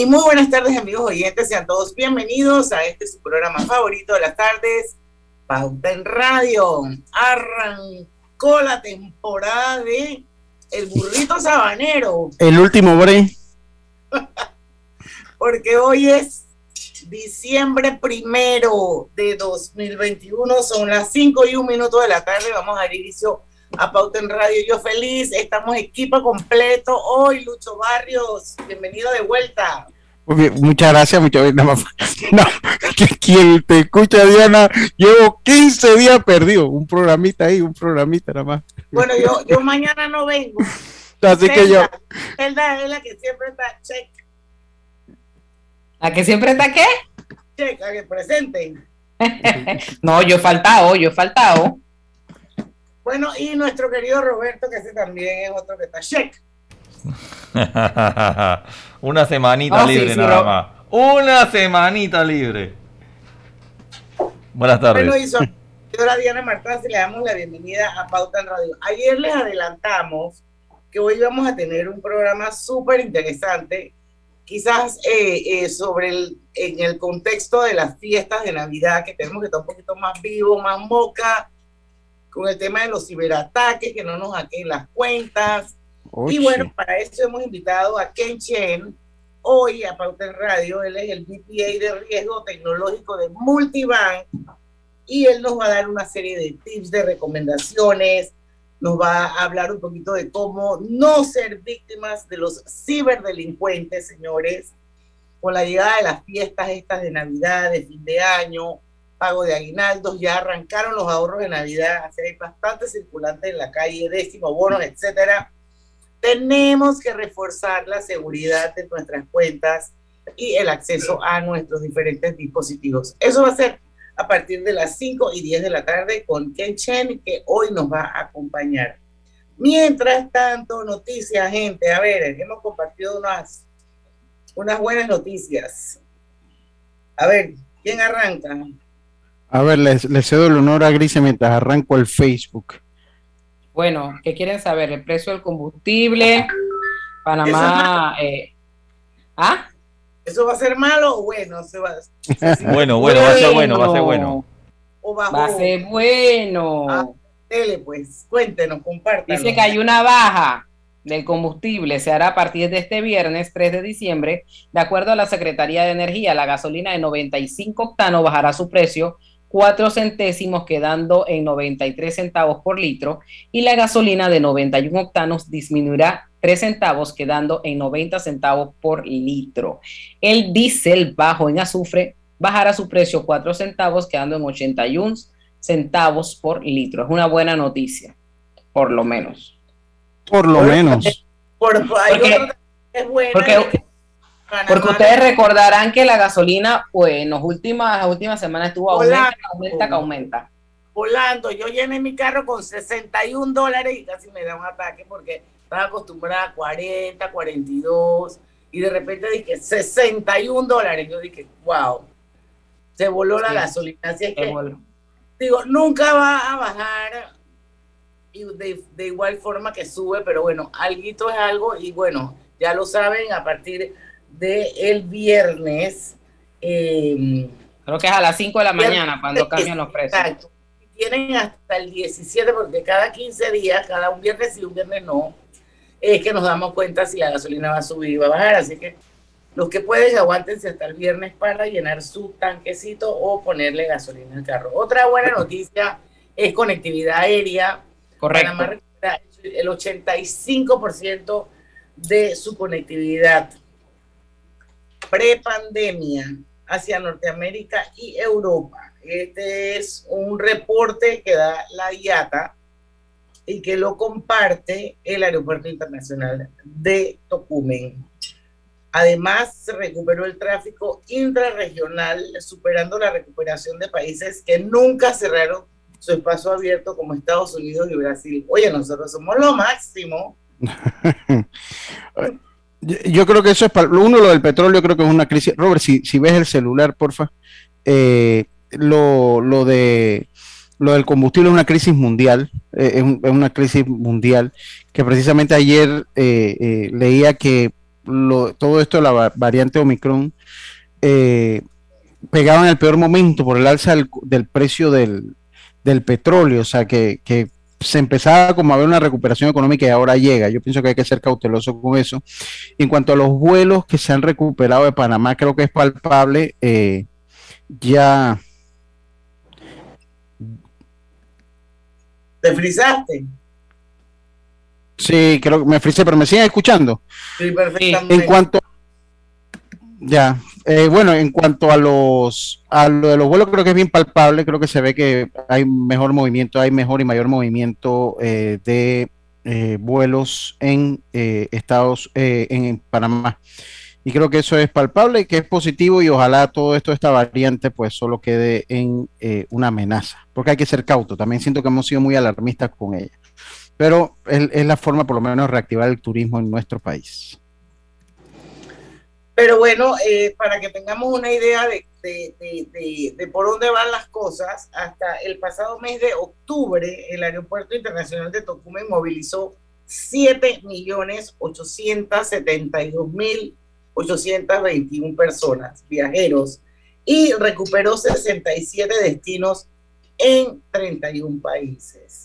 Y muy buenas tardes, amigos oyentes. Sean todos bienvenidos a este su programa favorito de las tardes, Pauta en Radio. Arrancó la temporada de El Burrito Sabanero. El último bre. Porque hoy es diciembre primero de 2021. Son las 5 y un minuto de la tarde. Vamos a dar inicio a Pauta en Radio. Yo feliz, estamos equipo completo. Hoy, Lucho Barrios, bienvenido de vuelta. muchas gracias, muchas gracias. Nada más, no, quien te escucha, Diana, llevo 15 días perdido. Un programita ahí, un programita nada más. Bueno, yo, yo mañana no vengo. Así que yo. Zelda es la que siempre está check. ¿La que siempre está qué? Check, a que presenten. no, yo he faltado, yo he faltado. Bueno, y nuestro querido Roberto, que ese también es otro que está check. Una semanita Oh, sí, libre sí, nada más. Una semanita libre. Buenas tardes. Bueno, y soy señora Diana Martán, le damos la bienvenida a Pauta en Radio. Ayer les adelantamos que hoy vamos a tener un programa súper interesante, quizás eh, eh, sobre el, en el contexto de las fiestas de Navidad, que tenemos que estar un poquito más vivo, más moca, con el tema de los ciberataques, que no nos hackeen las cuentas. Y bueno, para eso hemos invitado a Ken Chen, hoy a Pauta en Radio. Él es el BPA de riesgo tecnológico de Multibank y él nos va a dar una serie de tips, de recomendaciones, nos va a hablar un poquito de cómo no ser víctimas de los ciberdelincuentes, señores, con la llegada de las fiestas estas de Navidad, de fin de año, pago de aguinaldos, ya arrancaron los ahorros de Navidad, así hay bastante circulante en la calle, décimo, bonos, etcétera. Tenemos que reforzar la seguridad de nuestras cuentas y el acceso a nuestros diferentes dispositivos. Eso va a ser a partir de las 5 y 10 de la tarde con Ken Chen, que hoy nos va a acompañar. Mientras tanto, noticias, gente. A ver, hemos compartido unas, unas buenas noticias. A ver, ¿quién arranca? A ver, les, les cedo el honor a Grise mientras arranco el Facebook. Bueno, ¿qué quieren saber? El precio del combustible, Panamá. eh, ¿Ah? ¿Eso va a ser malo o bueno? ¿Se va, Bueno, bueno, va a ser bueno, va a ser bueno. o bajó? Va a ser bueno. Ah, Tele, pues, cuéntenos, compártanos. Dice que hay una baja del combustible, se hará a partir de este viernes 3 de diciembre. De acuerdo a la Secretaría de Energía, la gasolina de 95 octanos bajará su precio 4 centésimos, quedando en 93 centavos por litro, y la gasolina de 91 octanos disminuirá 3 centavos, quedando en 90 centavos por litro. El diésel bajo en azufre bajará su precio 4 centavos, quedando en 81 centavos por litro. Es una buena noticia, por lo menos. Por lo menos. Por, hay Porque- que es bueno. porque- Porque ustedes recordarán que la gasolina, pues en las últimas, las últimas semanas estuvo aumenta, aumenta, que aumenta. volando. Yo llené mi carro con 61 dólares y casi me da un ataque porque estaba acostumbrada a 40, 42 y de repente dije 61 dólares. Yo dije, wow, se voló la Sí. gasolina. Así es que, bueno. digo, nunca va a bajar y de, de igual forma que sube, pero bueno, alguito es algo y bueno, ya lo saben, a partir de el viernes. eh, Creo que es a las 5 de la mañana cuando cambian los precios. Exacto. Tienen hasta el 17, porque cada 15 días, cada un viernes y un viernes no, es que nos damos cuenta si la gasolina va a subir y va a bajar. Así que los que pueden, aguántense hasta el viernes para llenar su tanquecito o ponerle gasolina al carro. Otra buena noticia es conectividad aérea. Correcto. Panamá recupera el 85% de su conectividad prepandemia hacia Norteamérica y Europa. Este es un reporte que da la IATA y que lo comparte el Aeropuerto Internacional de Tocumen. Además, se recuperó el tráfico intrarregional, superando la recuperación de países que nunca cerraron su espacio abierto como Estados Unidos y Brasil. Oye, nosotros somos lo máximo. Yo creo que eso es para uno lo del petróleo, creo que es una crisis. Robert, si, ves el celular, porfa, eh, lo, lo de lo del combustible es una crisis mundial, eh, es, una crisis mundial que precisamente ayer eh, leía que todo esto de la variante Omicron pegaba en el peor momento por el alza del, precio del, del, petróleo, o sea que, que se empezaba como a ver una recuperación económica y ahora llega. Yo pienso que hay que ser cauteloso con eso. En cuanto a los vuelos que se han recuperado de Panamá, creo que es palpable. Eh, ya. ¿Te frisaste? Sí, creo que me frisé, pero me siguen escuchando. Sí, perfectamente. En cuanto. Ya, eh, bueno, en cuanto a los a lo de los vuelos, creo que es bien palpable, creo que se ve que hay mejor movimiento, hay mejor y mayor movimiento eh, de eh, vuelos en Estados, en, Panamá. Y creo que eso es palpable, que es positivo y ojalá todo esto, esta variante, pues solo quede en una amenaza, porque hay que ser cauto. También siento que hemos sido muy alarmistas con ella, pero es la forma por lo menos de reactivar el turismo en nuestro país. Pero bueno, eh, para que tengamos una idea de, de, por dónde van las cosas, hasta el pasado mes de octubre, el Aeropuerto Internacional de Tocumen movilizó 7.872.821 personas, viajeros, y recuperó 67 destinos en 31 países.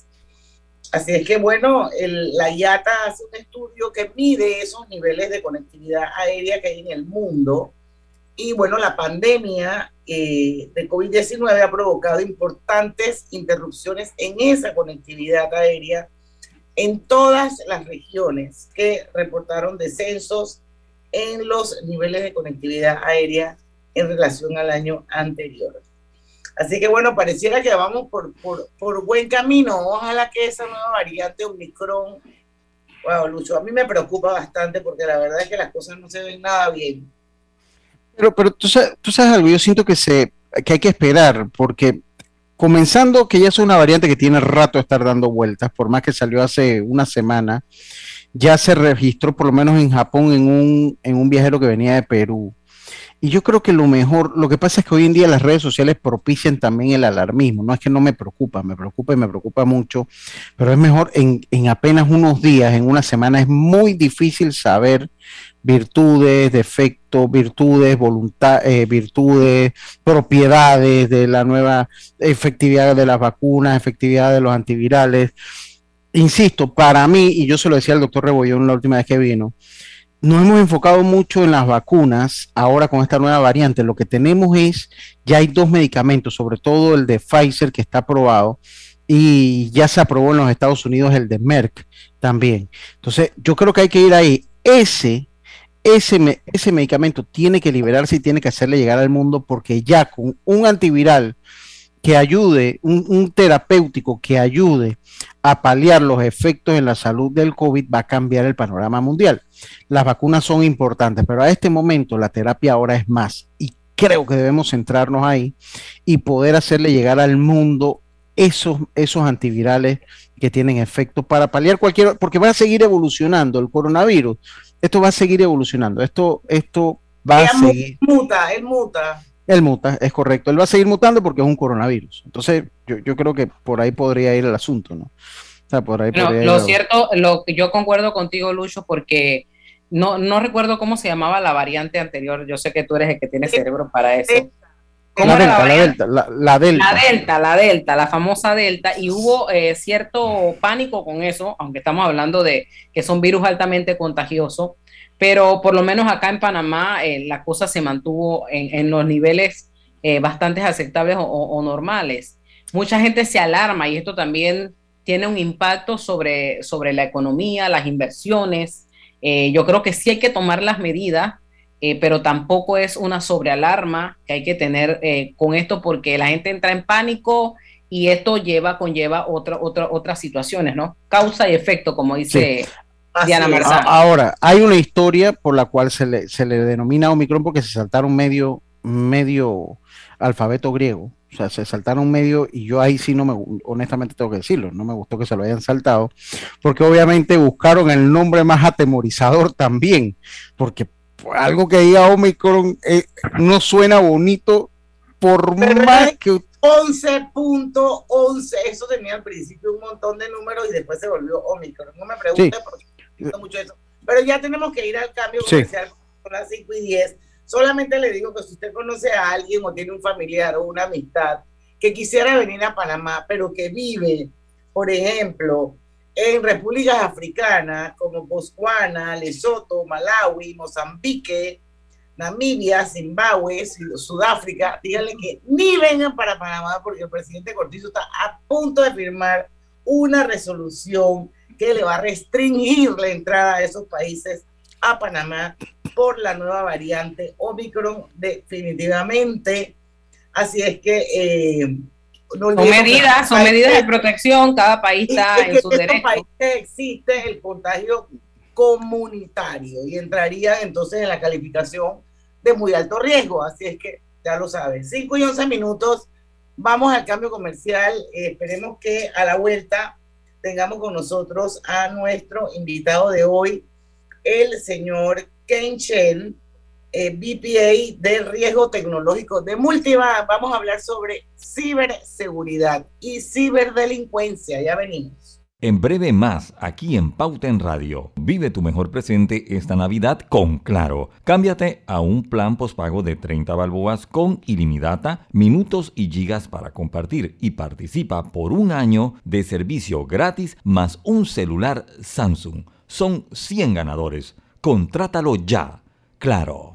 Así es que, bueno, la IATA hace un estudio que mide esos niveles de conectividad aérea que hay en el mundo. Y bueno, la pandemia eh, de COVID-19 ha provocado importantes interrupciones en esa conectividad aérea en todas las regiones que reportaron descensos en los niveles de conectividad aérea en relación al año anterior. Así que bueno, pareciera que vamos por, por, buen camino. Ojalá que esa nueva variante Omicron, wow, Lucho, a mí me preocupa bastante porque la verdad es que las cosas no se ven nada bien. Pero, pero tú, sabes, tú sabes algo, yo siento que, se, que hay que esperar porque comenzando que ya es una variante que tiene rato de estar dando vueltas, por más que salió hace una semana, ya se registró por lo menos en Japón en un, en un viajero que venía de Perú. Y yo creo que lo mejor, lo que pasa es que hoy en día las redes sociales propician también el alarmismo. No es que no me preocupa, me preocupa y me preocupa mucho, pero es mejor en, apenas unos días, en una semana, es muy difícil saber virtudes, defectos, virtudes, voluntad, eh, virtudes, propiedades de la nueva efectividad de las vacunas, efectividad de los antivirales. Insisto, para mí, y yo se lo decía al doctor Rebollón la última vez que vino, nos hemos enfocado mucho en las vacunas ahora con esta nueva variante. Lo que tenemos es, ya hay dos medicamentos, sobre todo el de Pfizer que está aprobado y ya se aprobó en los Estados Unidos el de Merck también. Entonces, yo creo que hay que ir ahí. Ese, ese, ese medicamento tiene que liberarse y tiene que hacerle llegar al mundo porque ya con un antiviral que ayude, un, terapéutico que ayude a paliar los efectos en la salud del COVID, va a cambiar el panorama mundial. Las vacunas son importantes, pero a este momento la terapia ahora es más y creo que debemos centrarnos ahí y poder hacerle llegar al mundo esos, esos antivirales que tienen efecto para paliar cualquier, porque va a seguir evolucionando el coronavirus. Esto va a seguir evolucionando. Esto, esto va a seguir. Muta, él muta. Él muta, es correcto. Él va a seguir mutando porque es un coronavirus. Entonces, yo, yo creo que por ahí podría ir el asunto, ¿no? O sea, por ahí lo cierto, lo, yo concuerdo contigo, Lucho, porque no, no recuerdo cómo se llamaba la variante anterior. Yo sé que tú eres el que tiene cerebro para eso. La delta, la, delta, la, delta, la, delta. La delta, la famosa delta, y hubo eh, cierto pánico con eso, aunque estamos hablando de que son virus altamente contagiosos, pero por lo menos acá en Panamá eh, la cosa se mantuvo en, los niveles eh, bastante aceptables o, normales. Mucha gente se alarma y esto también tiene un impacto sobre, sobre la economía, las inversiones. Eh, yo creo que sí hay que tomar las medidas, pero tampoco es una sobrealarma que hay que tener con esto porque la gente entra en pánico y esto lleva, conlleva otra, otra, otras situaciones, ¿no? Causa y efecto, como dice Diana Marzán. Ahora, hay una historia por la cual se le, se le denomina Omicron porque se saltaron medio, medio alfabeto griego. O sea, se saltaron medio y yo ahí sí no me, honestamente tengo que decirlo, no me gustó que se lo hayan saltado, porque obviamente buscaron el nombre más atemorizador también, porque algo que diga Omicron eh, no suena bonito por más que 11.11, eso tenía al principio un montón de números y después se volvió Omicron. No me pregunte porque no mucho eso. Pero ya tenemos que ir al cambio comercial con las 5 y 10. Solamente le digo que si usted conoce a alguien o tiene un familiar o una amistad que quisiera venir a Panamá, pero que vive, por ejemplo, en repúblicas africanas como Botswana, Lesoto, Malawi, Mozambique, Namibia, Zimbabue, Sudáfrica, díganle que ni vengan para Panamá porque el presidente Cortizo está a punto de firmar una resolución que le va a restringir la entrada de esos países a Panamá por la nueva variante Omicron definitivamente. Así es que... Eh, son medidas, son medidas de protección, cada país está en su derecho. En países existe el contagio comunitario y entraría entonces en la calificación de muy alto riesgo. Así es que ya lo saben. 5 y 11 minutos. Vamos al cambio comercial. Eh, esperemos que a la vuelta tengamos con nosotros a nuestro invitado de hoy, el señor Ken Chen, eh, BPA de riesgo tecnológico de Multiva. Vamos a hablar sobre ciberseguridad y ciberdelincuencia. Ya venimos. En breve más, aquí en Pauta en Radio. Vive tu mejor presente esta Navidad con Claro. Cámbiate a un plan pospago de 30 balboas con ilimitada, minutos y gigas para compartir y participa por un año de servicio gratis más un celular Samsung. Son 100 ganadores. Contrátalo ya. Claro.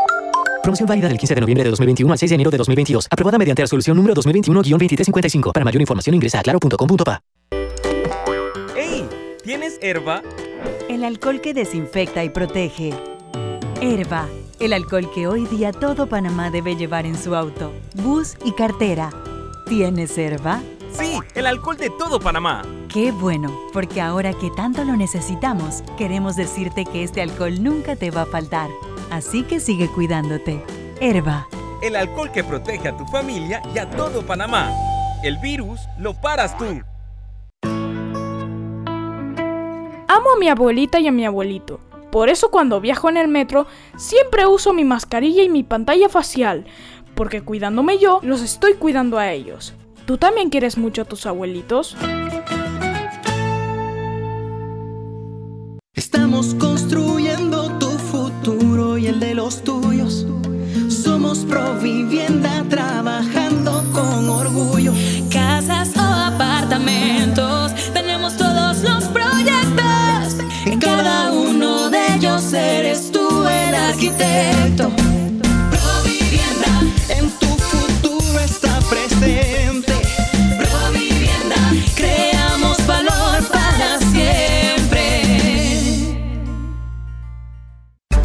Promoción válida del 15 de noviembre de 2021 al 6 de enero de 2022. Aprobada mediante resolución número 2021-2355. Para mayor información ingresa a claro.com.pa. ¡Ey! ¿Tienes herba? El alcohol que desinfecta y protege. Herba, el alcohol que hoy día todo Panamá debe llevar en su auto, bus y cartera. ¿Tienes herba? Sí, el alcohol de todo Panamá. Qué bueno, porque ahora que tanto lo necesitamos, queremos decirte que este alcohol nunca te va a faltar. Así que sigue cuidándote. Herba. El alcohol que protege a tu familia y a todo Panamá. El virus lo paras tú. Amo a mi abuelita y a mi abuelito. Por eso cuando viajo en el metro siempre uso mi mascarilla y mi pantalla facial, porque cuidándome yo, los estoy cuidando a ellos. ¿Tú también quieres mucho a tus abuelitos? Estamos construyendo tuyos. Somos Provivienda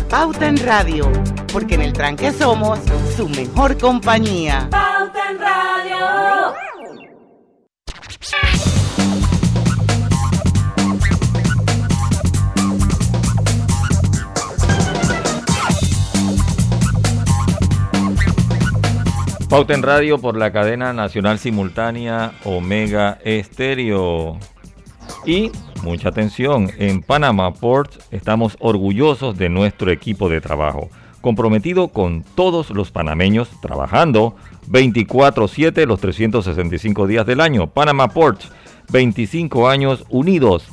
Pauta en Radio, porque en el tranque somos su mejor compañía. Pauta en Radio. Pauta en Radio por la cadena nacional simultánea Omega Estéreo. Y mucha atención, en Panama Port estamos orgullosos de nuestro equipo de trabajo, comprometido con todos los panameños trabajando 24/7 los 365 días del año. Panama Port, 25 años unidos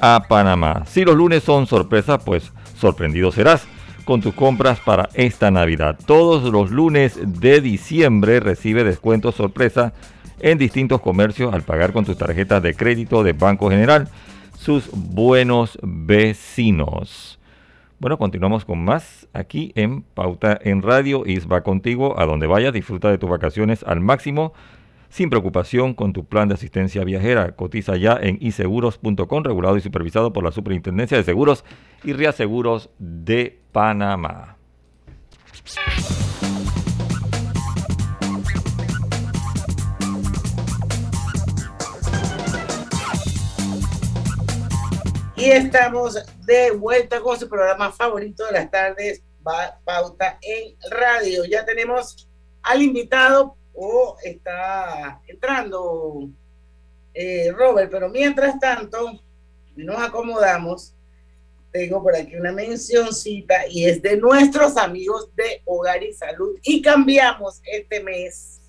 a Panamá. Si los lunes son sorpresas, pues sorprendido serás con tus compras para esta Navidad. Todos los lunes de diciembre recibe descuentos sorpresa en distintos comercios al pagar con tus tarjetas de crédito de Banco General. Sus buenos vecinos. Bueno, continuamos con más aquí en Pauta en Radio. Isba contigo a donde vayas. Disfruta de tus vacaciones al máximo sin preocupación con tu plan de asistencia viajera. Cotiza ya en iseguros.com, regulado y supervisado por la Superintendencia de Seguros y Reaseguros de Panamá. Y estamos de vuelta con su programa favorito de las tardes, Pauta en Radio. Ya tenemos al invitado o está entrando eh, Robert, pero mientras tanto nos acomodamos. Tengo por aquí una mencioncita y es de nuestros amigos de Hogar y Salud y cambiamos este mes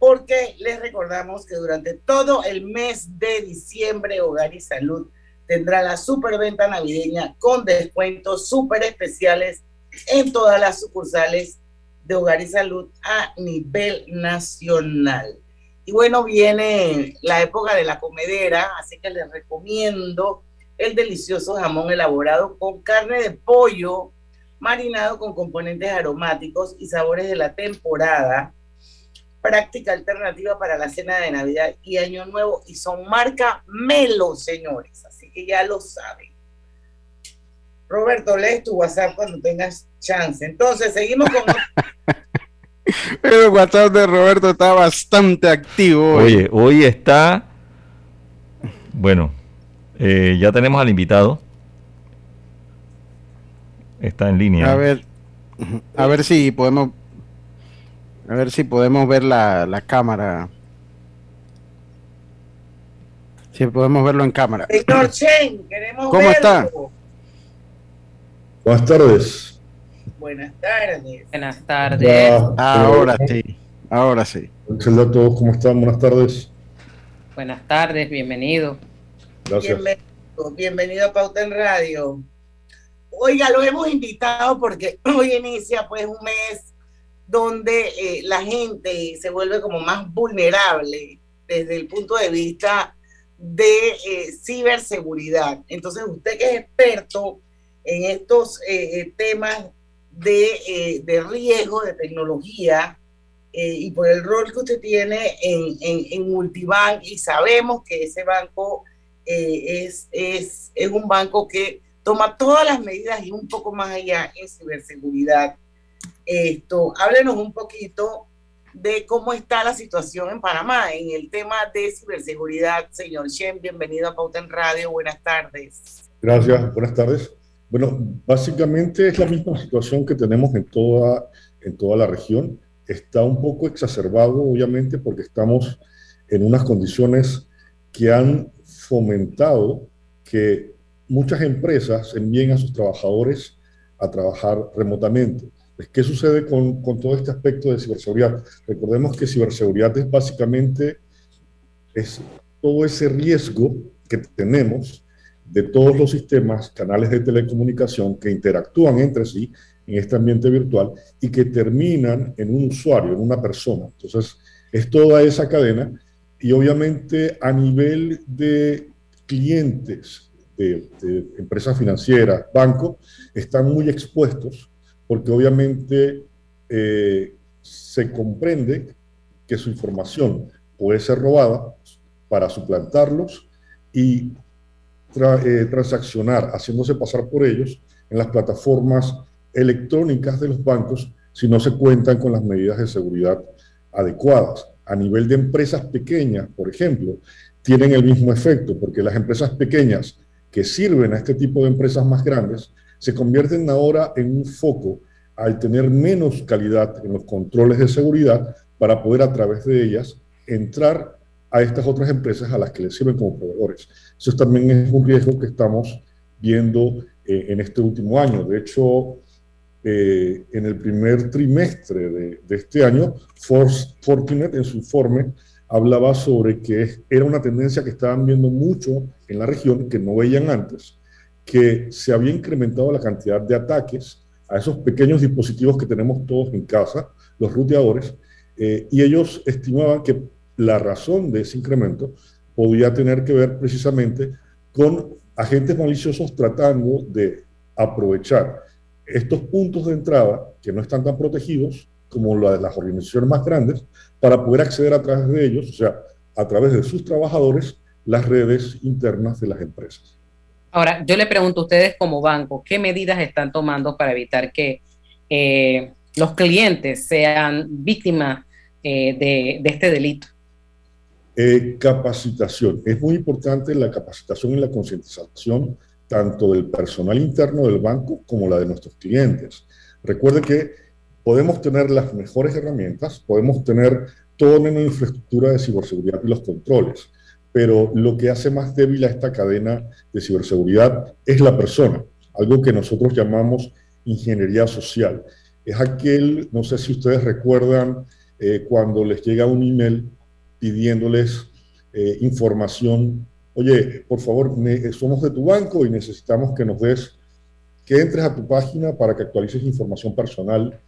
porque les recordamos que durante todo el mes de diciembre Hogar y Salud tendrá la superventa navideña con descuentos súper especiales en todas las sucursales de Hogar y Salud a nivel nacional. Y bueno, viene la época de la comedera, así que les recomiendo el delicioso jamón elaborado con carne de pollo, marinado con componentes aromáticos y sabores de la temporada. Práctica alternativa para la cena de Navidad y Año Nuevo y son marca Melo, señores, así que ya lo saben. Roberto, lees tu WhatsApp cuando tengas chance. Entonces, seguimos con... El WhatsApp de Roberto está bastante activo. Oye, hoy está... Bueno, eh, ya tenemos al invitado. Está en línea. A ver, a ver si podemos... A ver si podemos ver la, la cámara. Si podemos verlo en cámara. Señor Chen, queremos ¿Cómo está? Buenas tardes. Buenas tardes. Buenas tardes. ahora sí, ahora sí. Hola a todos, ¿cómo están? Buenas tardes. Buenas tardes, bienvenido. Gracias. Bienvenido, bienvenido a Pauta en Radio. Oiga, lo hemos invitado porque hoy inicia pues un mes donde eh, la gente se vuelve como más vulnerable desde el punto de vista de eh, ciberseguridad. Entonces, usted que es experto en estos eh, temas de, de, riesgo de tecnología y por el rol que usted tiene en, en, en Multibank y sabemos que ese banco es, es, es un banco que toma todas las medidas y un poco más allá en ciberseguridad. Esto, háblenos un poquito de cómo está la situación en Panamá en el tema de ciberseguridad. Señor Shen, bienvenido a Pauta en Radio. Buenas tardes. Gracias, buenas tardes. Bueno, básicamente es la misma situación que tenemos en toda, en toda la región. Está un poco exacerbado, obviamente, porque estamos en unas condiciones que han fomentado que muchas empresas envíen a sus trabajadores a trabajar remotamente. ¿Qué sucede con, con todo este aspecto de ciberseguridad? Recordemos que ciberseguridad es básicamente es todo ese riesgo que tenemos de todos los sistemas, canales de telecomunicación que interactúan entre sí en este ambiente virtual y que terminan en un usuario, en una persona. Entonces, es toda esa cadena y obviamente a nivel de clientes de, empresas financieras, bancos, están muy expuestos porque obviamente eh, se comprende que su información puede ser robada para suplantarlos y eh, transaccionar, haciéndose pasar por ellos en las plataformas electrónicas de los bancos si no se cuentan con las medidas de seguridad adecuadas. A nivel de empresas pequeñas, por ejemplo, tienen el mismo efecto, porque las empresas pequeñas que sirven a este tipo de empresas más grandes se convierten ahora en un foco al tener menos calidad en los controles de seguridad para poder a través de ellas entrar a estas otras empresas a las que les sirven como proveedores. Eso también es un riesgo que estamos viendo eh, en este último año. De hecho, eh, en el primer trimestre de, de este año, Fortinet en su informe hablaba sobre que era una tendencia que estaban viendo mucho en la región, que no veían antes, que se había incrementado la cantidad de ataques a esos pequeños dispositivos que tenemos todos en casa, los ruteadores, eh, y ellos estimaban que la razón de ese incremento podía tener que ver precisamente con agentes maliciosos tratando de aprovechar estos puntos de entrada que no están tan protegidos como la de las organizaciones más grandes para poder acceder a través de ellos, o sea, a través de sus trabajadores, las redes internas de las empresas. Ahora, yo le pregunto a ustedes como banco, ¿qué medidas están tomando para evitar que eh, los clientes sean víctimas eh, de, este delito? Eh, capacitación. Es muy importante la capacitación y la concientización tanto del personal interno del banco como la de nuestros clientes. Recuerde que podemos tener las mejores herramientas, podemos tener toda una infraestructura de ciberseguridad y los controles, pero lo que hace más débil a esta cadena de ciberseguridad es la persona, algo que nosotros llamamos ingeniería social. Es aquel, no sé si ustedes recuerdan, eh, cuando les llega un email pidiéndoles eh, información oye, por favor, somos de tu banco y necesitamos que nos des, que entres a tu página para que actualices información personal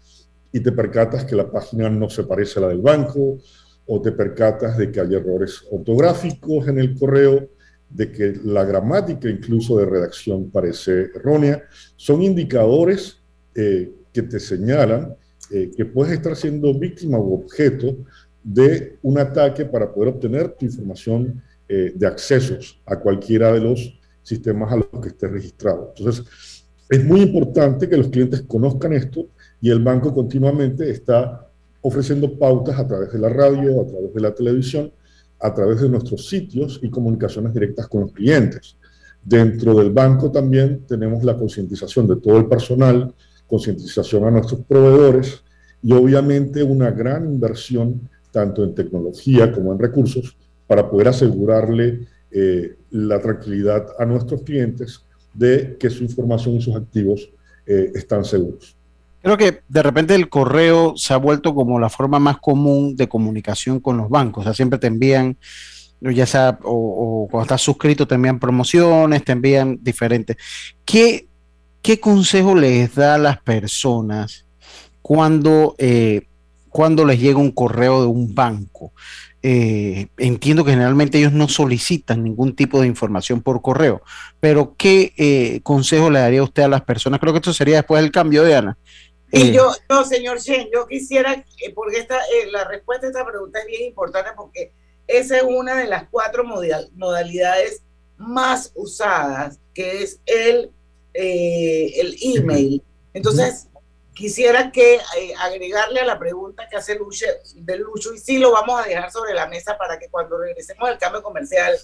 y te percatas que la página no se parece a la del banco o te percatas de que hay errores ortográficos en el correo, de que la gramática incluso de redacción parece errónea, son indicadores eh, que te señalan eh, que puedes estar siendo víctima u objeto de un ataque para poder obtener tu información eh, de accesos a cualquiera de los sistemas a los que esté registrado. Entonces, es muy importante que los clientes conozcan esto y el banco continuamente está ofreciendo pautas a través de la radio, a través de la televisión, a través de nuestros sitios y comunicaciones directas con los clientes. Dentro del banco también tenemos la concientización de todo el personal, concientización a nuestros proveedores y obviamente una gran inversión tanto en tecnología como en recursos para poder asegurarle eh, la tranquilidad a nuestros clientes de que su información y sus activos eh, están seguros. Creo que de repente el correo se ha vuelto como la forma más común de comunicación con los bancos. O sea, siempre te envían, ya sea, o, cuando estás suscrito te envían promociones, te envían diferentes. ¿Qué, qué consejo les da a las personas cuando, eh, cuando les llega un correo de un banco? Eh, entiendo que generalmente ellos no solicitan ningún tipo de información por correo, pero ¿qué eh, consejo le daría usted a las personas? Creo que esto sería después del cambio de Ana. Y eh, yo, no, señor Shen, yo quisiera, porque esta, la respuesta a esta pregunta es bien importante porque esa es una de las cuatro modalidades más usadas, que es el, el email. Entonces, quisiera que eh, agregarle a la pregunta que hace Lucho, de Lucho, y sí lo vamos a dejar sobre la mesa para que cuando regresemos al cambio comercial,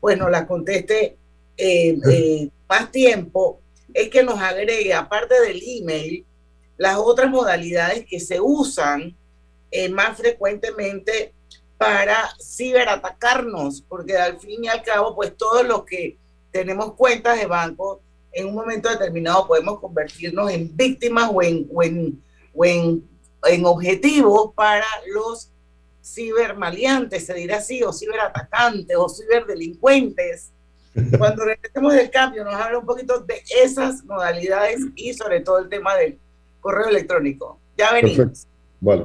pues nos la conteste eh, eh, más tiempo, es que nos agregue, aparte del email, las otras modalidades que se usan más frecuentemente para ciberatacarnos, porque al fin y al cabo, pues todos los que tenemos cuentas de banco en un momento determinado podemos convertirnos en víctimas o en, o en, o en, en objetivos para los cibermaleantes, se dirá así, o ciberatacantes, o ciberdelincuentes. Cuando regresemos del cambio, nos habla un poquito de esas modalidades y sobre todo el tema del correo electrónico. Ya venimos. Vale.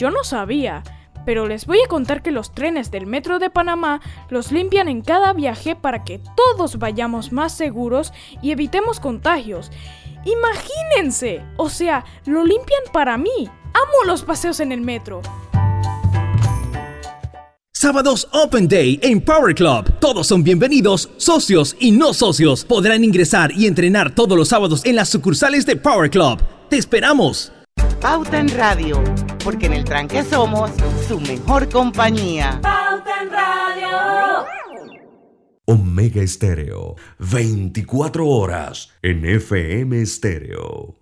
Yo no sabía, Pero les voy a contar que los trenes del Metro de Panamá los limpian en cada viaje para que todos vayamos más seguros y evitemos contagios. Imagínense, o sea, lo limpian para mí. Amo los paseos en el metro. Sábados Open Day en Power Club. Todos son bienvenidos, socios y no socios. Podrán ingresar y entrenar todos los sábados en las sucursales de Power Club. ¡Te esperamos! Pauta en Radio, porque en el tranque somos su mejor compañía. Pauta en Radio. Omega Estéreo, 24 horas en FM Estéreo.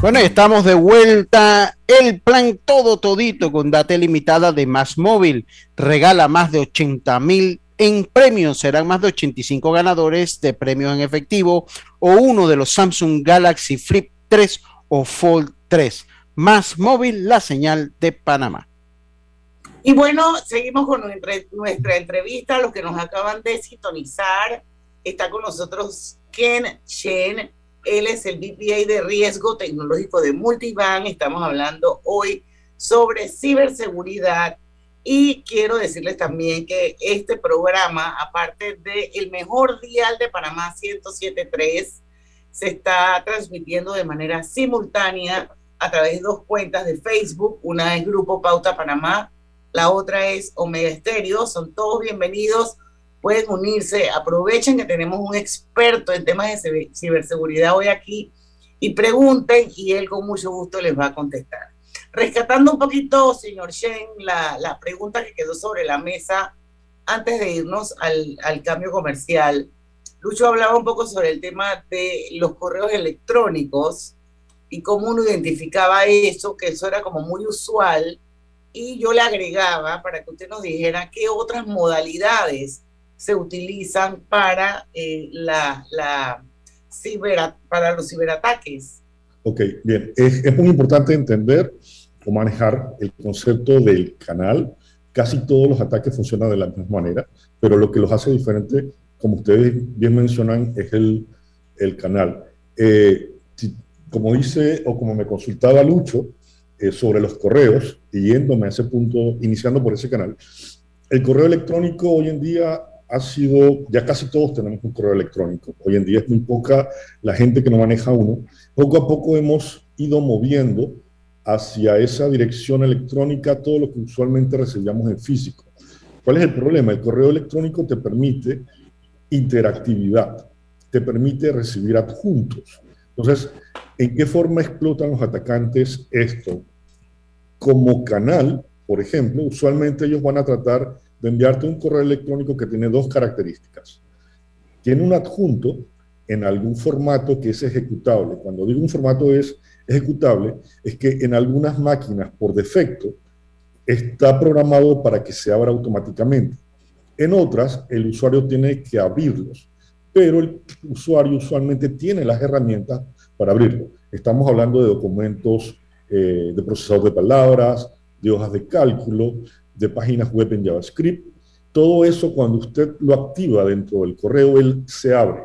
Bueno, estamos de vuelta. El plan todo todito con data limitada de Más Móvil regala más de 80 mil en premios. Serán más de 85 ganadores de premios en efectivo o uno de los Samsung Galaxy Flip 3 o Fold 3. Más Móvil, la señal de Panamá. Y bueno, seguimos con nuestra entrevista. Los que nos acaban de sintonizar, está con nosotros Ken Chen él es el BPA de riesgo tecnológico de Multibank. Estamos hablando hoy sobre ciberseguridad. Y quiero decirles también que este programa, aparte de El Mejor Dial de Panamá 107.3, se está transmitiendo de manera simultánea a través de dos cuentas de Facebook. Una es Grupo Pauta Panamá, la otra es Omega Estéreo. Son todos bienvenidos pueden unirse, aprovechen que tenemos un experto en temas de ciberseguridad hoy aquí y pregunten y él con mucho gusto les va a contestar. Rescatando un poquito, señor Shen, la, la pregunta que quedó sobre la mesa antes de irnos al, al cambio comercial, Lucho hablaba un poco sobre el tema de los correos electrónicos y cómo uno identificaba eso, que eso era como muy usual, y yo le agregaba para que usted nos dijera qué otras modalidades se utilizan para, eh, la, la para los ciberataques. Ok, bien. Es, es, muy importante entender manejar el concepto del canal. Casi todos los ataques funcionan de la misma manera, pero lo que los hace diferentes, como ustedes bien mencionan, es el, el canal. Eh, como dice o como me consultaba Lucho eh, sobre los correos, y yéndome a ese punto, iniciando por ese canal, el correo electrónico hoy en día ha sido, ya casi todos tenemos un correo electrónico. Hoy en día es muy poca la gente que no maneja uno. Poco a poco hemos ido moviendo hacia esa dirección electrónica todo lo que usualmente recibíamos en físico. ¿Cuál es el problema? El correo electrónico te permite interactividad, te permite recibir adjuntos. Entonces, ¿en qué forma explotan los atacantes esto? Como canal, por ejemplo, usualmente ellos van a tratar de enviarte un correo electrónico que tiene dos características. Tiene un adjunto en algún formato que es ejecutable. Cuando digo un formato es ejecutable, es que en algunas máquinas por defecto está programado para que se abra automáticamente. En otras, el usuario tiene que abrirlos, pero el usuario usualmente tiene las herramientas para abrirlo. Estamos hablando de documentos eh, de procesador de palabras, de hojas de cálculo, de páginas web en JavaScript. Todo eso cuando usted lo activa dentro del correo, él se abre.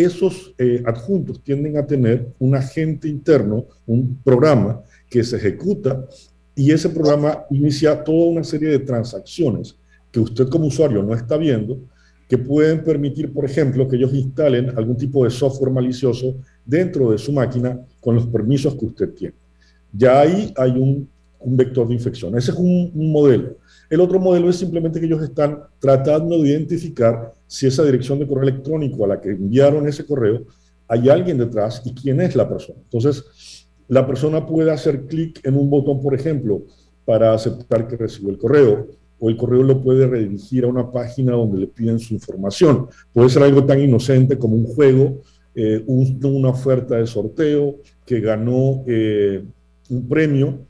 Esos eh, adjuntos tienden a tener un agente interno, un programa que se ejecuta y ese programa inicia toda una serie de transacciones que usted como usuario no está viendo, que pueden permitir, por ejemplo, que ellos instalen algún tipo de software malicioso dentro de su máquina con los permisos que usted tiene. Ya ahí hay un un vector de infección. Ese es un, modelo. El otro modelo es simplemente que ellos están tratando de identificar si esa dirección de correo electrónico a la que enviaron ese correo hay alguien detrás y quién es la persona. Entonces, la persona puede hacer clic en un botón, por ejemplo, para aceptar que recibió el correo, o el correo lo puede redirigir a una página donde le piden su información. Puede ser algo tan inocente como un juego, eh, una oferta de sorteo que ganó eh, un premio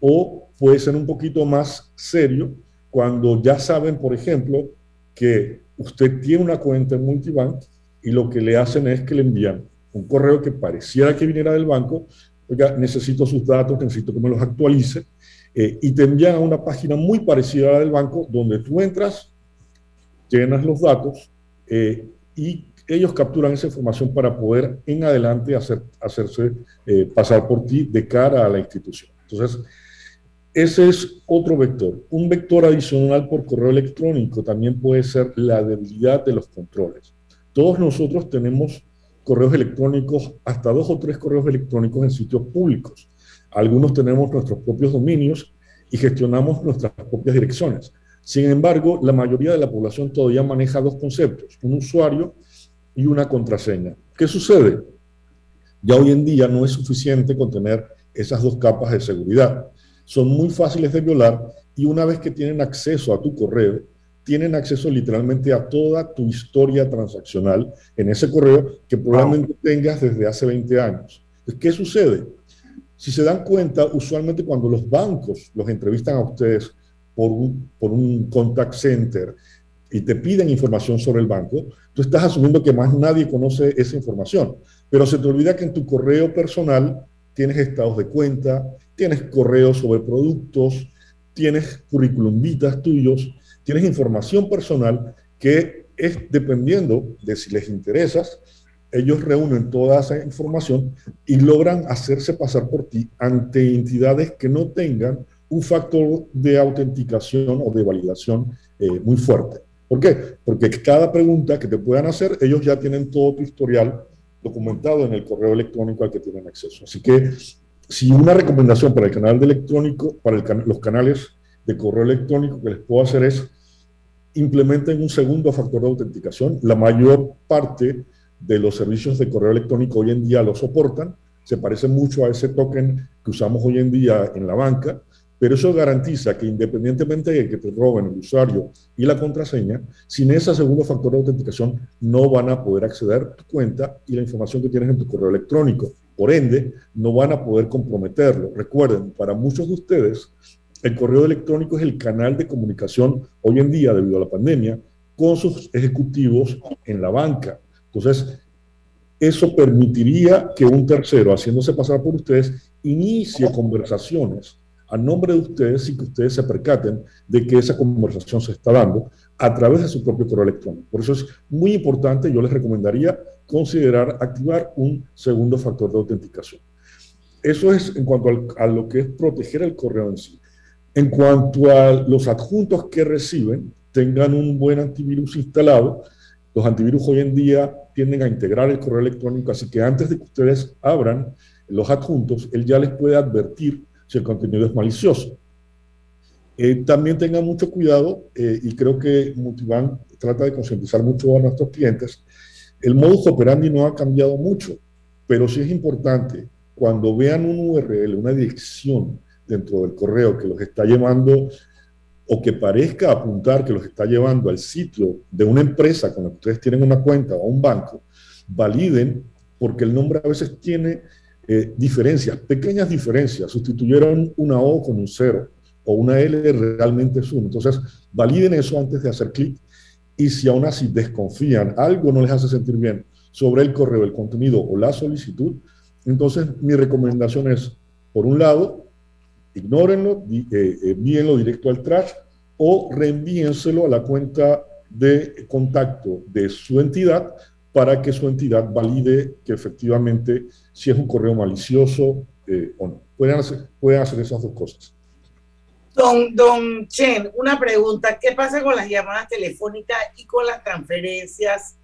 o puede ser un poquito más serio cuando ya saben, por ejemplo, que usted tiene una cuenta en Multibank y lo que le hacen es que le envían un correo que pareciera que viniera del banco, oiga, necesito sus datos, necesito que me los actualice, eh, y te envían a una página muy parecida a la del banco, donde tú entras, llenas los datos eh, y ellos capturan esa información para poder en adelante hacer, hacerse eh, pasar por ti de cara a la institución. Entonces, ese es otro vector. Un vector adicional por correo electrónico también puede ser la debilidad de los controles. Todos nosotros tenemos correos electrónicos, hasta dos o tres correos electrónicos en sitios públicos. Algunos tenemos nuestros propios dominios y gestionamos nuestras propias direcciones. Sin embargo, la mayoría de la población todavía maneja dos conceptos, un usuario y una contraseña. ¿Qué sucede? Ya hoy en día no es suficiente con tener esas dos capas de seguridad. Son muy fáciles de violar y una vez que tienen acceso a tu correo, tienen acceso literalmente a toda tu historia transaccional en ese correo que probablemente tengas desde hace 20 años. ¿Qué sucede? Si se dan cuenta, usualmente cuando los bancos los entrevistan a ustedes por un, por un contact center y te piden información sobre el banco, tú estás asumiendo que más nadie conoce esa información. Pero se te olvida que en tu correo personal tienes estados de cuenta, tienes correos sobre productos, tienes currículum vitas tuyos, tienes información personal que es dependiendo de si les interesas, ellos reúnen toda esa información y logran hacerse pasar por ti ante entidades que no tengan un factor de autenticación o de validación eh, muy fuerte. ¿Por qué? Porque cada pregunta que te puedan hacer, ellos ya tienen todo tu historial documentado en el correo electrónico al que tienen acceso. Así que si una recomendación para el canal de electrónico, para los canales de correo electrónico que les puedo hacer es implementen un segundo factor de autenticación. La mayor parte de los servicios de correo electrónico hoy en día lo soportan. Se parece mucho a ese token que usamos hoy en día en la banca, pero eso garantiza que independientemente de que te roben el usuario y la contraseña, sin ese segundo factor de autenticación no van a poder acceder a tu cuenta y la información que tienes en tu correo electrónico. Por ende, no van a poder comprometerlo. Recuerden, para muchos de ustedes, el correo electrónico es el canal de comunicación hoy en día, debido a la pandemia, con sus ejecutivos en la banca. Entonces, eso permitiría que un tercero, haciéndose pasar por ustedes, inicie conversaciones a nombre de ustedes y que ustedes se percaten de que esa conversación se está dando a través de su propio correo electrónico. Por eso es muy importante, yo les recomendaría considerar activar un segundo factor de autenticación. Eso es en cuanto a lo que es proteger el correo en sí. En cuanto a los adjuntos que reciben, tengan un buen antivirus instalado. Los antivirus hoy en día tienden a integrar el correo electrónico, así que antes de que ustedes abran los adjuntos, él ya les puede advertir si el contenido es malicioso. Eh, también tengan mucho cuidado, eh, y creo que Multibank trata de concientizar mucho a nuestros clientes, el modus operandi no ha cambiado mucho, pero sí es importante, cuando vean un URL, una dirección dentro del correo que los está llevando o que parezca apuntar que los está llevando al sitio de una empresa con la que ustedes tienen una cuenta o un banco, validen porque el nombre a veces tiene eh, diferencias, pequeñas diferencias. Sustituyeron una O con un cero o una L realmente es uno. Entonces, validen eso antes de hacer clic y si aún así desconfían, algo no les hace sentir bien sobre el correo, el contenido o la solicitud, entonces mi recomendación es, por un lado, ignórenlo, eh, envíenlo directo al trash o reenvíenselo a la cuenta de contacto de su entidad para que su entidad valide que efectivamente si es un correo malicioso eh, o no. Pueden hacer, pueden hacer esas dos cosas. Don, Chen, una pregunta. ¿Qué pasa con las llamadas telefónicas y con las transferencias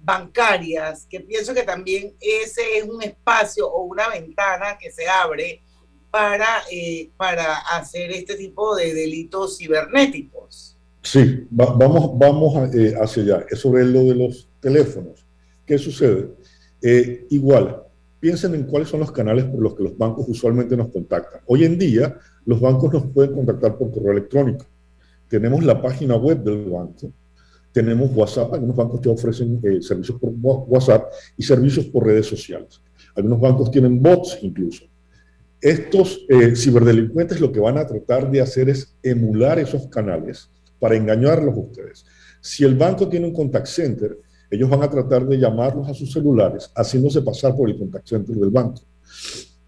bancarias? Que pienso que también ese es un espacio o una ventana que se abre para, eh, para hacer este tipo de delitos cibernéticos. Sí, vamos, vamos eh, hacia allá. Es sobre lo de los teléfonos. ¿Qué sucede? Eh, igual, piensen en cuáles son los canales por los que los bancos usualmente nos contactan. Hoy en día, los bancos nos pueden contactar por correo electrónico. Tenemos la página web del banco, tenemos WhatsApp, algunos bancos te ofrecen servicios por WhatsApp y servicios por redes sociales. Algunos bancos tienen bots incluso. Estos eh, ciberdelincuentes lo que van a tratar de hacer es emular esos canales para engañarlos a ustedes. Si el banco tiene un contact center, ellos van a tratar de llamarlos a sus celulares haciéndose pasar por el contact center del banco.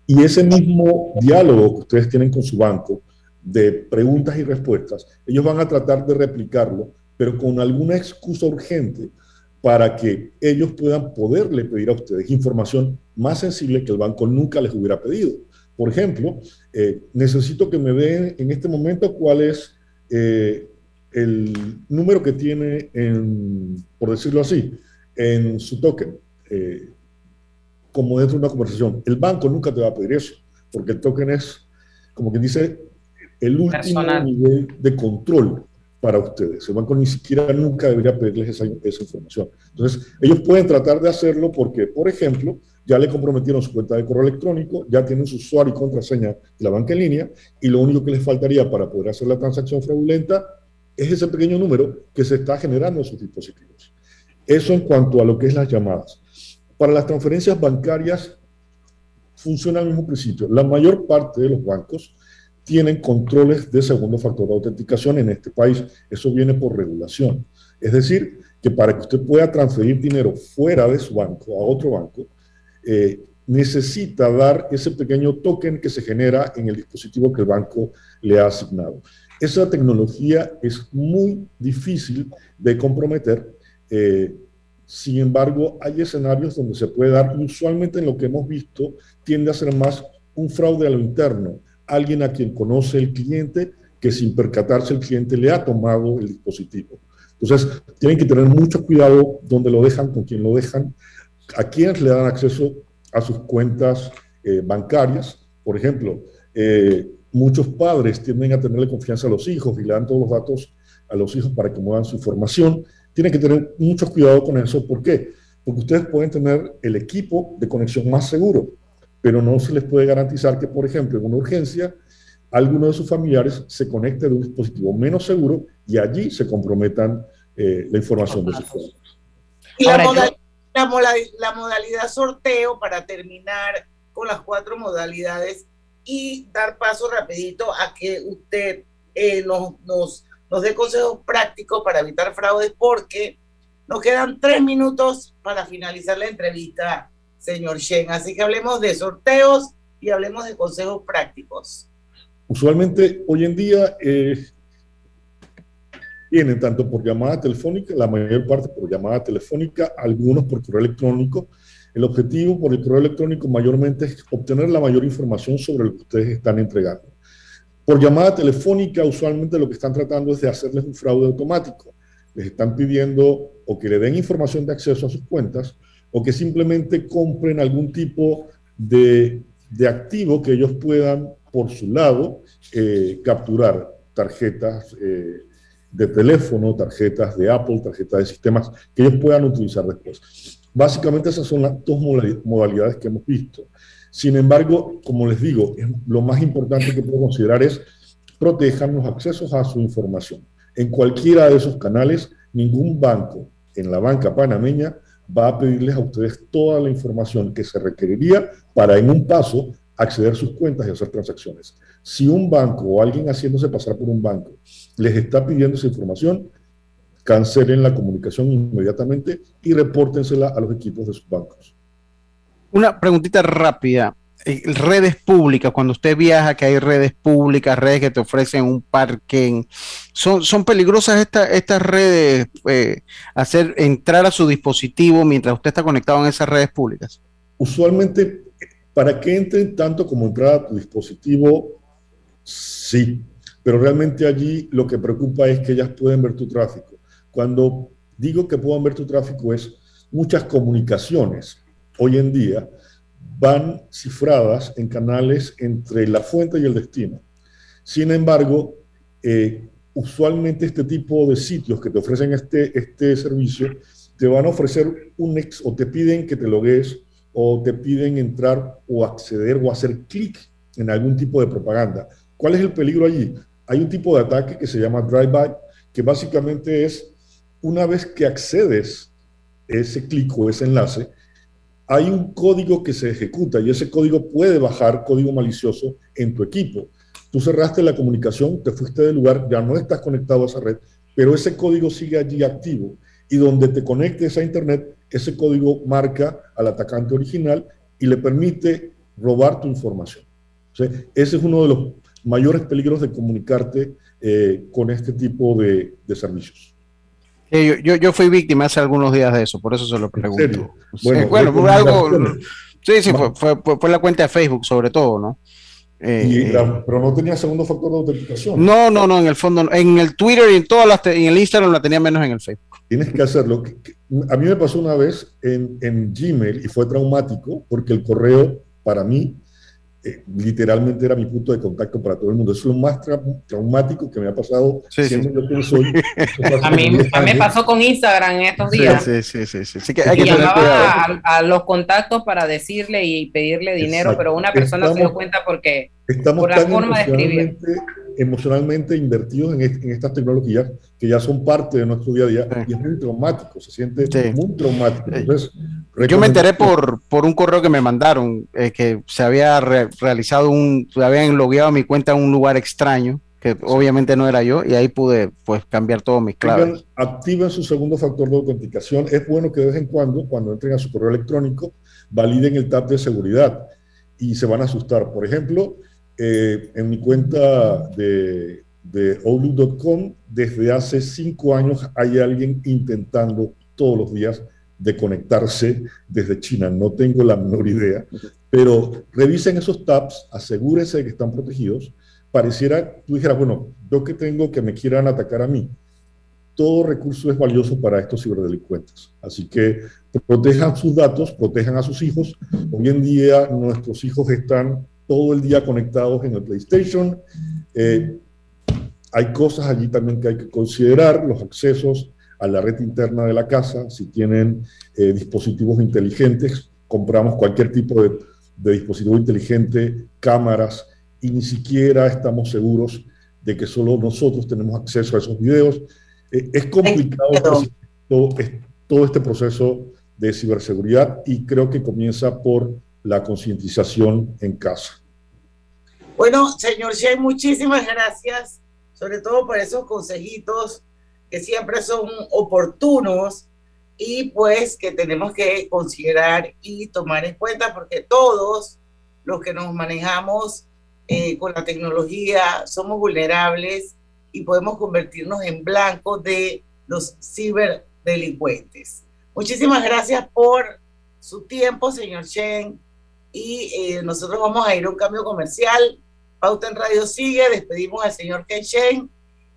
Y ese mismo diálogo que ustedes tienen con su banco de preguntas y respuestas, ellos van a tratar de replicarlo, pero con alguna excusa urgente para que ellos puedan poderle pedir a ustedes información más sensible que el banco nunca les hubiera pedido. Por ejemplo, eh, necesito que me den en este momento cuál es eh, el número que tiene, en, por decirlo así, en su token, eh, como dentro de una conversación. El banco nunca te va a pedir eso, porque el token es, como quien dice, el último nivel de control para ustedes. El banco ni siquiera nunca debería pedirles esa, esa, información. Entonces, ellos pueden tratar de hacerlo porque, por ejemplo, ya le comprometieron su cuenta de correo electrónico, ya tienen su usuario y contraseña de la banca en línea, y lo único que les faltaría para poder hacer la transacción fraudulenta es ese pequeño número que se está generando en sus dispositivos. Eso en cuanto a lo que es las llamadas. Para las transferencias bancarias funciona el mismo principio. La mayor parte de los bancos tienen controles de segundo factor de autenticación en este país. Eso viene por regulación. Es decir, que para que usted pueda transferir dinero fuera de su banco a otro banco, eh, necesita dar ese pequeño token que se genera en el dispositivo que el banco le ha asignado. Esa tecnología es muy difícil de comprometer. Eh, sin embargo, hay escenarios donde se puede dar, usualmente en lo que hemos visto, tiende a ser más un fraude a lo interno. Alguien a quien conoce el cliente que sin percatarse el cliente le ha tomado el dispositivo. Entonces, tienen que tener mucho cuidado donde lo dejan, con quién lo dejan, a quiénes le dan acceso a sus cuentas eh, bancarias. Por ejemplo, eh, muchos padres tienden a tenerle confianza a los hijos y le dan todos los datos a los hijos para que muevan su información. Tienen que tener mucho cuidado con eso. ¿Por qué? Porque ustedes pueden tener el equipo de conexión más seguro, pero no se les puede garantizar que, por ejemplo, en una urgencia, alguno de sus familiares se conecte de un dispositivo menos seguro y allí se comprometan eh, la información de sus familiares. Y la, la, modalidad sorteo para terminar con las cuatro modalidades y dar paso rapidito a que usted eh, nos, nos, nos dé consejos prácticos para evitar fraudes porque nos quedan tres minutos para finalizar la entrevista, señor Shen. Así que hablemos de sorteos y hablemos de consejos prácticos. Usualmente hoy en día eh, vienen tanto por llamada telefónica, la mayor parte por llamada telefónica, algunos por correo electrónico. El objetivo por el correo electrónico mayormente es obtener la mayor información sobre lo que ustedes están entregando. Por llamada telefónica, usualmente lo que están tratando es de hacerles un fraude automático. Les están pidiendo o que le den información de acceso a sus cuentas o que simplemente compren algún tipo de, activo que ellos puedan, por su lado, eh, capturar tarjetas, eh, de teléfono, tarjetas de Apple, tarjetas de sistemas que ellos puedan utilizar después. Básicamente esas son las dos modalidades que hemos visto. Sin embargo, como les digo, lo más importante que puedo considerar es protejan los accesos a su información. En cualquiera de esos canales, ningún banco en la banca panameña va a pedirles a ustedes toda la información que se requeriría para en un paso acceder a sus cuentas y hacer transacciones. Si un banco o alguien haciéndose pasar por un banco les está pidiendo esa información, cancelen la comunicación inmediatamente y repórtensela a los equipos de sus bancos. Una preguntita rápida. Eh, redes públicas, cuando usted viaja, que hay redes públicas, redes que te ofrecen un parking, ¿son, son peligrosas estas estas redes, eh, hacer entrar a su dispositivo mientras usted está conectado en esas redes públicas? Usualmente, para que entren tanto como entrar a tu dispositivo, sí, pero realmente allí lo que preocupa es que ellas pueden ver tu tráfico. Cuando digo que puedan ver tu tráfico es muchas comunicaciones hoy en día van cifradas en canales entre la fuente y el destino. Sin embargo, eh, usualmente este tipo de sitios que te ofrecen este, este servicio te van a ofrecer un ex o te piden que te logues o te piden entrar o acceder o hacer clic en algún tipo de propaganda. ¿Cuál es el peligro allí? hay un tipo de ataque que se llama drive-by, que básicamente es una vez que accedes ese clic o ese enlace, hay un código que se ejecuta y ese código puede bajar código malicioso en tu equipo. Tú cerraste la comunicación, te fuiste del lugar, ya no estás conectado a esa red, pero ese código sigue allí activo y donde te conectes a Internet, ese código marca al atacante original y le permite robar tu información. ese es uno de los mayores peligros de comunicarte eh, con este tipo de, servicios. Yo, yo, yo, fui víctima hace algunos días de eso, por eso se lo pregunto. Bueno, bueno, bueno algo. Sí, sí, fue, fue, fue, la cuenta de Facebook, sobre todo, ¿no? Eh, pero no tenía segundo factor de autenticación. No, no, no, en el fondo, en el Twitter y en todas las, en el Instagram la tenía menos en el Facebook. Tienes que hacerlo. A mí me pasó una vez en, en Gmail y fue traumático porque el correo para mí eh, literalmente era mi punto de contacto para todo el mundo. Eso es lo más traumático que me ha pasado sí, sí. Yo soy, a, mí, me pasó con Instagram en estos días. Sí, sí, sí. sí, que hay que llamaba a, a, los contactos para decirle y pedirle dinero, Exacto. pero una persona estamos, se dio cuenta porque estamos por la forma de escribir emocionalmente invertidos en, en, estas tecnologías que ya son parte de nuestro día a día y es muy traumático, se siente sí. muy traumático. Entonces, yo me enteré por, por un correo que me mandaron eh, que se había re realizado un, se habían logueado mi cuenta en un lugar extraño que sí. obviamente no era yo y ahí pude pues cambiar todos mis claves. Activen su segundo factor de autenticación. Es bueno que de vez en cuando, cuando entren a su correo electrónico, validen el tab de seguridad y se van a asustar. Por ejemplo, eh, en mi cuenta de, de desde hace cinco años hay alguien intentando todos los días de conectarse desde China. No tengo la menor idea, pero revisen esos tabs, asegúrense de que están protegidos. Pareciera, tú dijeras, bueno, yo que tengo que me quieran atacar a mí. Todo recurso es valioso para estos ciberdelincuentes. Así que protejan sus datos, protejan a sus hijos. Hoy en día nuestros hijos están todo el día conectados en el PlayStation. Eh, hay cosas allí también que hay que considerar, los accesos a la red interna de la casa, si tienen eh, dispositivos inteligentes, compramos cualquier tipo de, de, dispositivo inteligente, cámaras, y ni siquiera estamos seguros de que solo nosotros tenemos acceso a esos videos. Eh, es complicado todo, todo este proceso de ciberseguridad y creo que comienza por la concientización en casa. Bueno, señor Shea, muchísimas gracias, sobre todo por esos consejitos que siempre son oportunos y pues que tenemos que considerar y tomar en cuenta porque todos los que nos manejamos eh, con la tecnología somos vulnerables y podemos convertirnos en blanco de los ciberdelincuentes. Muchísimas gracias por su tiempo, señor Chen. Y eh, nosotros vamos a ir a un cambio comercial. Pauta en Radio sigue. Despedimos al señor Ken Shen.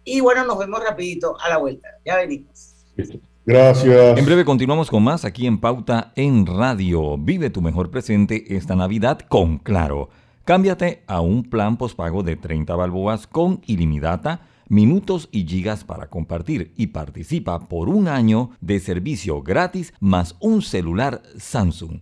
Y bueno, nos vemos rapidito a la vuelta. Ya venimos. Gracias. En breve continuamos con más aquí en Pauta en Radio. Vive tu mejor presente esta Navidad con Claro. Cámbiate a un plan postpago de 30 balboas con ilimitada, minutos y gigas para compartir y participa por un año de servicio gratis más un celular Samsung.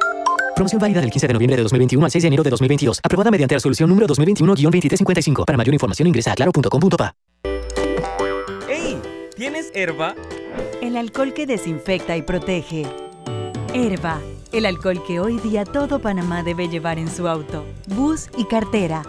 Promoción válida del 15 de noviembre de 2021 al 6 de enero de 2022. Aprobada mediante resolución número 2021-2355. Para mayor información ingresa a claro.com.pa. ¡Ey! ¿Tienes herba? El alcohol que desinfecta y protege. Herba, el alcohol que hoy día todo Panamá debe llevar en su auto, bus y cartera.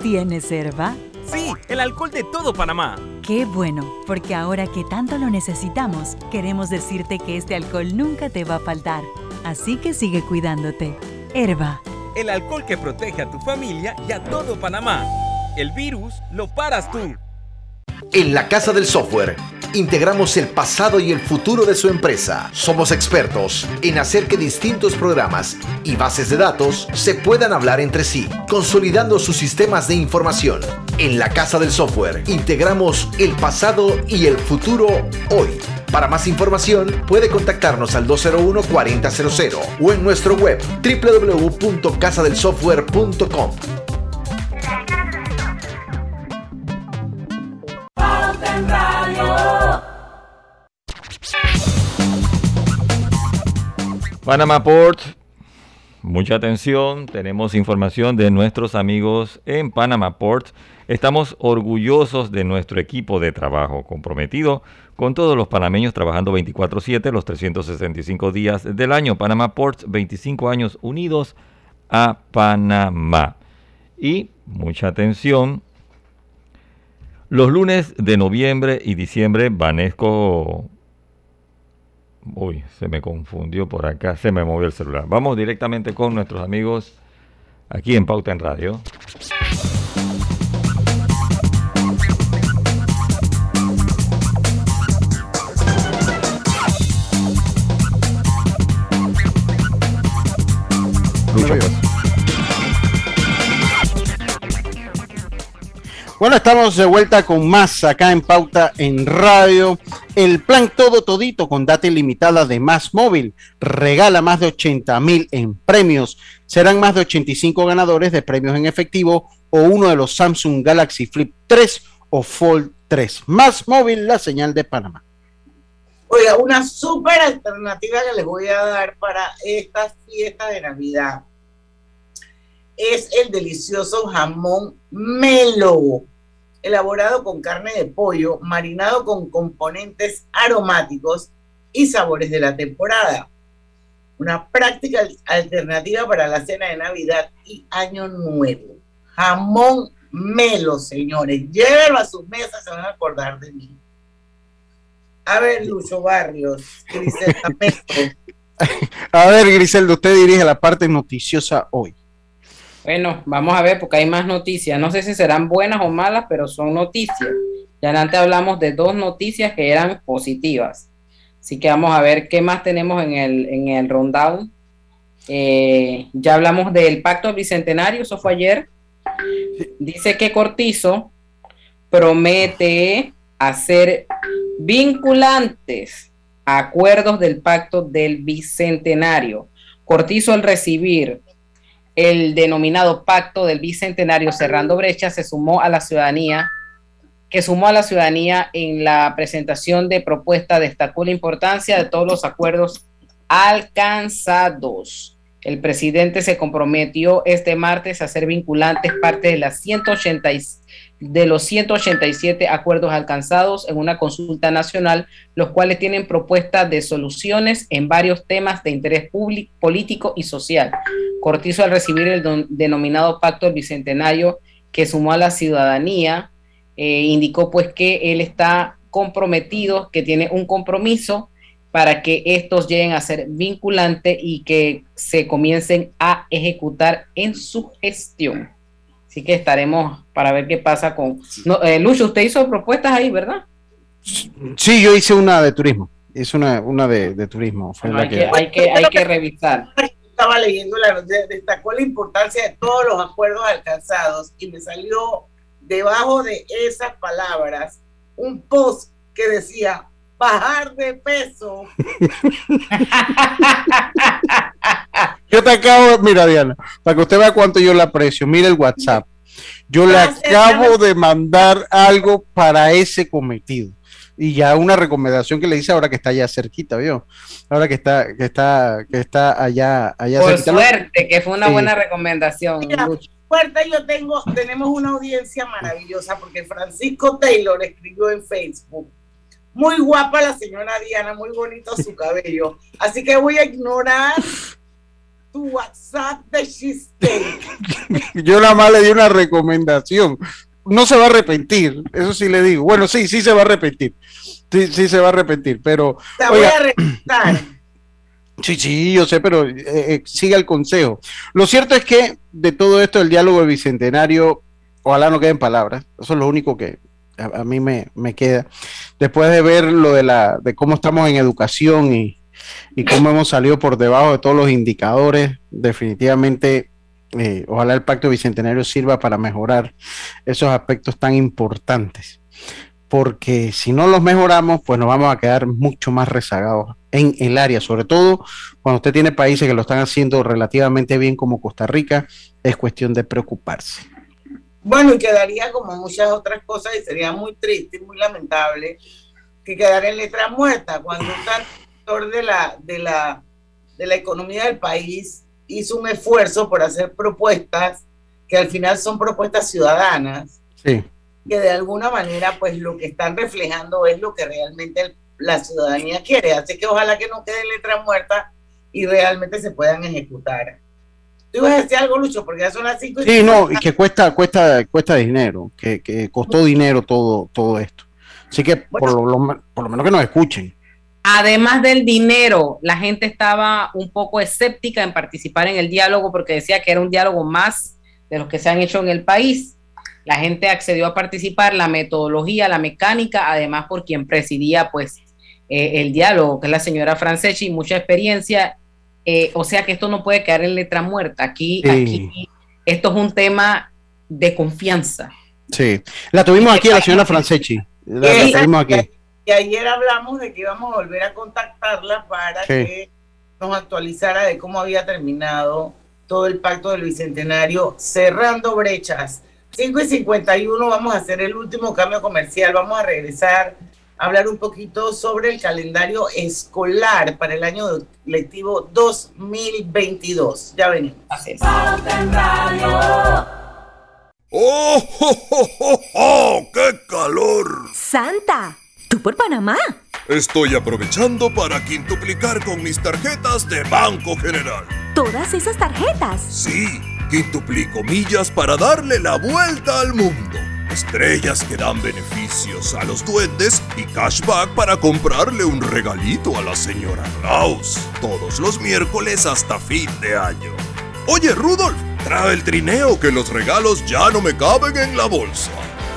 ¿Tienes herba? Sí, el alcohol de todo Panamá. Qué bueno, porque ahora que tanto lo necesitamos, queremos decirte que este alcohol nunca te va a faltar. Así que sigue cuidándote. Herba. El alcohol que protege a tu familia y a todo Panamá. El virus lo paras tú. En la Casa del Software integramos el pasado y el futuro de su empresa. Somos expertos en hacer que distintos programas y bases de datos se puedan hablar entre sí, consolidando sus sistemas de información. En la Casa del Software integramos el pasado y el futuro hoy. Para más información, puede contactarnos al 201-4000 o en nuestro web www.casadelsoftware.com. Panama Port, mucha atención, tenemos información de nuestros amigos en Panama Port Estamos orgullosos de nuestro equipo de trabajo, comprometido con todos los panameños trabajando 24/7 los 365 días del año. Panama Ports, 25 años unidos a Panamá. Y mucha atención, los lunes de noviembre y diciembre, Vanesco... Uy, se me confundió por acá, se me movió el celular. Vamos directamente con nuestros amigos aquí en Pauta en Radio. Bueno, estamos de vuelta con más acá en Pauta en Radio. El plan todo todito con data ilimitada de Más Móvil regala más de 80 mil en premios. Serán más de 85 ganadores de premios en efectivo o uno de los Samsung Galaxy Flip 3 o Fold 3. Más Móvil, la señal de Panamá. Oiga, una súper alternativa que les voy a dar para esta fiesta de Navidad es el delicioso jamón melo elaborado con carne de pollo, marinado con componentes aromáticos y sabores de la temporada. Una práctica alternativa para la cena de Navidad y Año Nuevo. Jamón melo, señores. Llévelo a sus mesas, se van a acordar de mí. A ver, Lucho Barrios, Griselda A ver, Griselda, usted dirige la parte noticiosa hoy. Bueno, vamos a ver porque hay más noticias. No sé si serán buenas o malas, pero son noticias. Ya antes hablamos de dos noticias que eran positivas. Así que vamos a ver qué más tenemos en el, en el. Eh, ya hablamos del pacto bicentenario, eso fue ayer. Dice que Cortizo promete hacer vinculantes acuerdos del pacto del bicentenario. Cortizo al recibir el denominado Pacto del Bicentenario Cerrando Brecha se sumó a la ciudadanía, que sumó a la ciudadanía en la presentación de propuesta, destacó la importancia de todos los acuerdos alcanzados. El presidente se comprometió este martes a hacer vinculantes parte de las 180 de los 187 acuerdos alcanzados en una consulta nacional, los cuales tienen propuestas de soluciones en varios temas de interés público, político y social. Cortizo, al recibir el denominado Pacto del Bicentenario que sumó a la ciudadanía, eh, indicó pues que él está comprometido, que tiene un compromiso para que estos lleguen a ser vinculantes y que se comiencen a ejecutar en su gestión. Así que estaremos para ver qué pasa con... No, eh, Lucho, usted hizo propuestas ahí, ¿verdad? Sí, yo hice una de turismo. Hice una, una de, turismo. hay, que... hay, que, hay que revisar. Estaba leyendo la noticia, destacó la importancia de todos los acuerdos alcanzados y me salió debajo de esas palabras un post que decía bajar de peso. Yo te acabo, mira Diana, para que usted vea cuánto yo le aprecio, mira el WhatsApp. Yo le acabo de mandar algo para ese cometido. Y ya una recomendación que le hice ahora que está allá cerquita, ¿vio? Ahora que está, que está, que está allá, allá Por suerte, que fue una buena recomendación. Mira, suerte yo tengo, tenemos una audiencia maravillosa porque Francisco Taylor escribió en Facebook muy guapa la señora Diana, muy bonito su cabello. Así que voy a ignorar tu WhatsApp de chiste. Yo nada más le di una recomendación. No se va a arrepentir, eso sí le digo. Bueno, sí, sí se va a arrepentir. Sí, sí se va a arrepentir, pero. Te voy a arrepentar. Sí, sí, yo sé, pero eh, eh, siga el consejo. Lo cierto es que de todo esto, el diálogo del bicentenario, ojalá no queden palabras. Eso es lo único que, a, mí me, queda. Después de ver lo de, la, de cómo estamos en educación y, cómo hemos salido por debajo de todos los indicadores, definitivamente eh, ojalá el pacto bicentenario sirva para mejorar esos aspectos tan importantes. Porque si no los mejoramos, pues nos vamos a quedar mucho más rezagados en el área, sobre todo cuando usted tiene países que lo están haciendo relativamente bien como Costa Rica, es cuestión de preocuparse. Bueno, y quedaría como muchas otras cosas y sería muy triste y muy lamentable que quedara en letra muerta cuando un sector de la, de la, de la economía del país hizo un esfuerzo por hacer propuestas que al final son propuestas ciudadanas, Sí. que de alguna manera pues lo que están reflejando es lo que realmente el- la ciudadanía quiere. Así que ojalá que no quede letra muerta y realmente se puedan ejecutar. Tú ibas a decir algo, Lucho, porque ya son las cinco y Sí, no, y 50. que cuesta, cuesta, cuesta dinero, que, que costó dinero todo, todo esto. Así que por, lo, lo- por lo menos que nos escuchen. Además del dinero, la gente estaba un poco escéptica en participar en el diálogo porque decía que era un diálogo más de los que se han hecho en el país. La gente accedió a participar, la metodología, la mecánica, además por quien presidía pues eh, el diálogo, que es la señora Franceschi, mucha experiencia. Eh, o sea que esto no puede quedar en letra muerta. Aquí, Sí. aquí esto es un tema de confianza. Sí. La tuvimos aquí a la señora Franceschi. La, tuvimos aquí. Y ayer hablamos de que íbamos a volver a contactarla para Sí. que nos actualizara de cómo había terminado todo el pacto del Bicentenario, cerrando brechas. 5 y 51 vamos a hacer el último cambio comercial, vamos a regresar a hablar un poquito sobre el calendario escolar para el año lectivo 2022. Ya venimos. ¡Oh, oh, oh, oh, oh! ¡Qué calor! Santa, ¿tú por Panamá? Estoy aprovechando para quintuplicar con mis tarjetas de Banco General. ¿Todas esas tarjetas? Sí, quintuplico millas para darle la vuelta al mundo. Estrellas que dan beneficios a los duendes y cashback para comprarle un regalito a la señora Claus. Todos los miércoles hasta fin de año. Oye, Rudolf, trae el trineo que los regalos ya no me caben en la bolsa.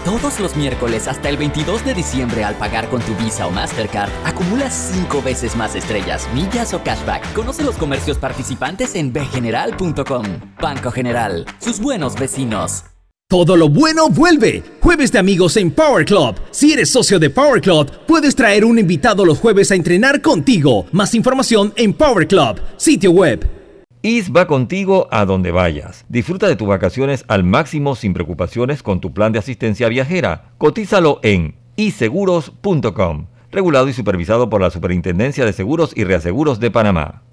Todos los miércoles hasta el 22 de diciembre al pagar con tu Visa o Mastercard, acumulas 5 veces más estrellas, millas o cashback. Conoce los comercios participantes en bgeneral.com. Banco General, sus buenos vecinos. Todo lo bueno vuelve. Jueves de amigos en Power Club. Si eres socio de Power Club, puedes traer un invitado los jueves a entrenar contigo. Más información en Power Club, sitio web. IS va contigo a donde vayas. Disfruta de tus vacaciones al máximo sin preocupaciones con tu plan de asistencia viajera. Cotízalo en iseguros.com. Regulado y supervisado por la Superintendencia de Seguros y Reaseguros de Panamá.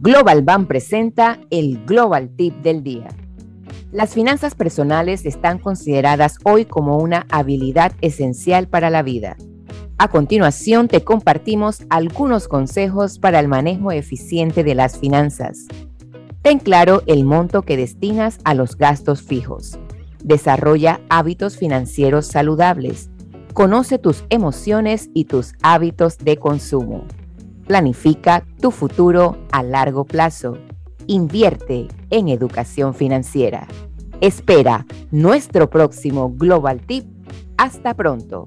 Global Bank presenta el Global Tip del día. Las finanzas personales están consideradas hoy como una habilidad esencial para la vida. A continuación te compartimos algunos consejos para el manejo eficiente de las finanzas. Ten claro el monto que destinas a los gastos fijos. Desarrolla hábitos financieros saludables. Conoce tus emociones y tus hábitos de consumo. Planifica tu futuro a largo plazo. Invierte en educación financiera. Espera nuestro próximo Global Tip. Hasta pronto.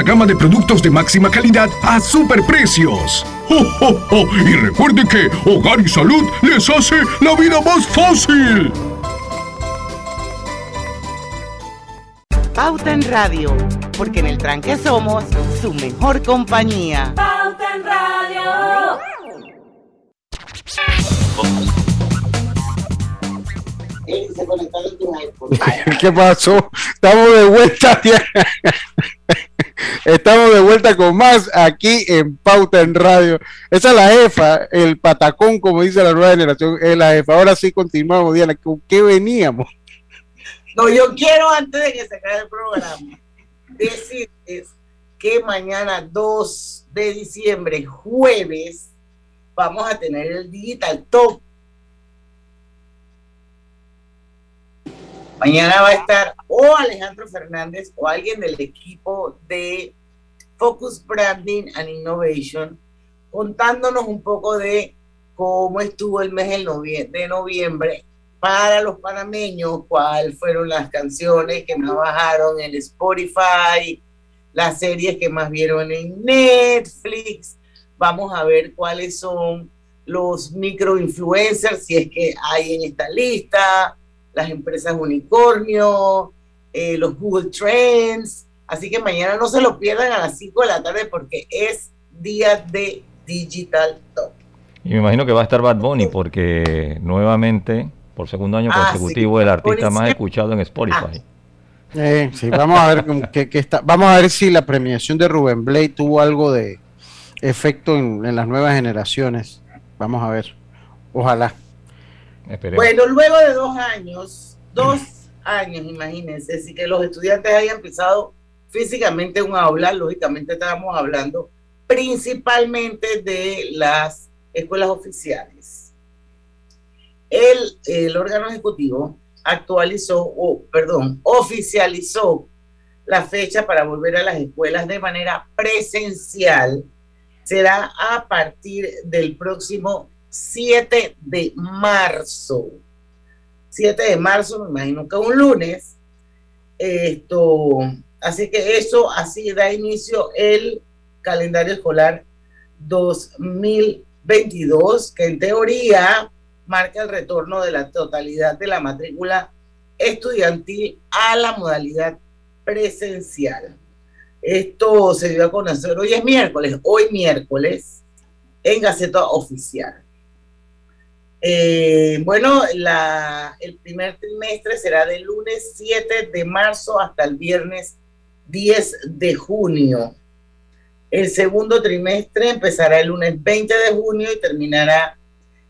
gama de productos de máxima calidad a superprecios. ¡Oh, oh, oh! Y recuerde que Hogar y Salud les hace la vida más fácil. Pauta en Radio, porque en el tranque somos su mejor compañía. Pauta en Radio. ¿Qué pasó? Estamos de vuelta. Estamos de vuelta con más aquí en Pauta en Radio. Esa es la jefa, el patacón, como dice la nueva generación, es la jefa. Ahora sí continuamos, Diana. ¿Con qué veníamos? No, yo quiero antes de que se acabe el programa decirles que mañana 2 de diciembre, jueves, vamos a tener el Digital Top. Mañana va a estar o Alejandro Fernández o alguien del equipo de Focus Branding and Innovation contándonos un poco de cómo estuvo el mes de noviembre para los panameños cuáles fueron las canciones que más bajaron en Spotify, las series que más vieron en Netflix. Vamos a ver cuáles son los microinfluencers, si es que hay en esta lista, las empresas unicornio, eh, los Google Trends. Así que mañana no se lo pierdan a las 5 de la tarde porque es día de Digital Top. Y me imagino que va a estar Bad Bunny porque nuevamente por segundo año Ah, consecutivo sí. el artista más escuchado en Spotify. Eh, sí, vamos a ver qué- qué está, vamos a ver si la premiación de Rubén Blade tuvo algo de efecto en, en las nuevas generaciones. Vamos a ver. Ojalá. Esperemos. Bueno, luego de dos años, dos años, imagínense, si que los estudiantes hayan empezado físicamente un aula, lógicamente estábamos hablando principalmente de las escuelas oficiales. El, el órgano ejecutivo actualizó, o perdón, oficializó la fecha para volver a las escuelas de manera presencial. Será a partir del próximo 7 de marzo. 7 de marzo, me imagino que un lunes. Esto, así que eso así da inicio el calendario escolar 2022, que en teoría marca el retorno de la totalidad de la matrícula estudiantil a la modalidad presencial. Esto se dio a conocer hoy es miércoles, hoy miércoles, en Gaceta Oficial. Eh, bueno, el primer trimestre será del lunes 7 de marzo hasta el viernes 10 de junio. El segundo trimestre empezará el lunes 20 de junio y terminará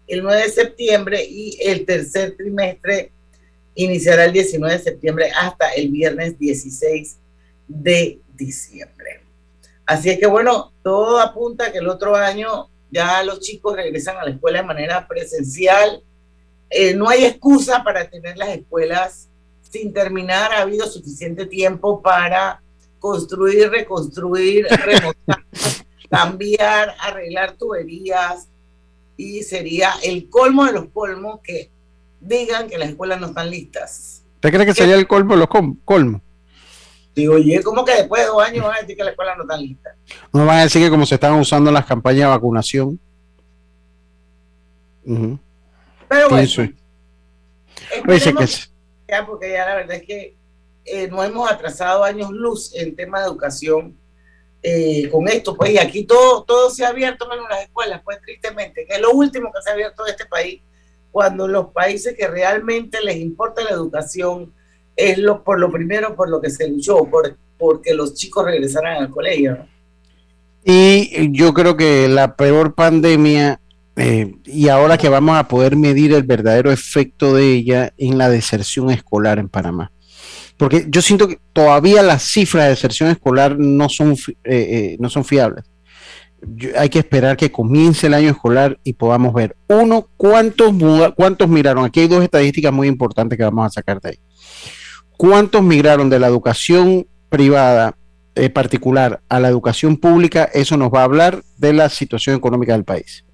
el 9 de septiembre y el tercer trimestre iniciará el 19 de septiembre hasta el viernes 16 de diciembre. Así es que bueno, todo apunta a que el otro año ya los chicos regresan a la escuela de manera presencial. Eh, no hay excusa para tener las escuelas sin terminar. Ha habido suficiente tiempo para construir, reconstruir, remontar, cambiar, arreglar tuberías. Y sería el colmo de los colmos que digan que las escuelas no están listas. ¿Usted cree que sería el colmo de los colmos? Digo, oye, ¿cómo que después de dos años van a decir que la escuela no está lista? No van a decir que como se están usando las campañas de vacunación. Pero bueno. Oye, sé que es- ya, porque ya la verdad es que eh, nos hemos atrasado años luz en temas de educación eh, con esto, pues, y aquí todo, todo se ha abierto menos las escuelas, pues, tristemente, que es lo último que se ha abierto de este país, cuando los países que realmente les importa la educación es lo, por lo primero por lo que se luchó, por, porque los chicos regresaran al colegio. Y yo creo que la peor pandemia, eh, y ahora que vamos a poder medir el verdadero efecto de ella en la deserción escolar en Panamá. Porque yo siento que todavía las cifras de deserción escolar no son, eh, eh, no son fiables. Hay que esperar que comience el año escolar y podamos ver, uno, cuántos, cuántos miraron. Aquí hay dos estadísticas muy importantes que vamos a sacar de ahí. ¿Cuántos migraron de la educación privada eh, particular a la educación pública? Eso nos va a hablar de la situación económica del país.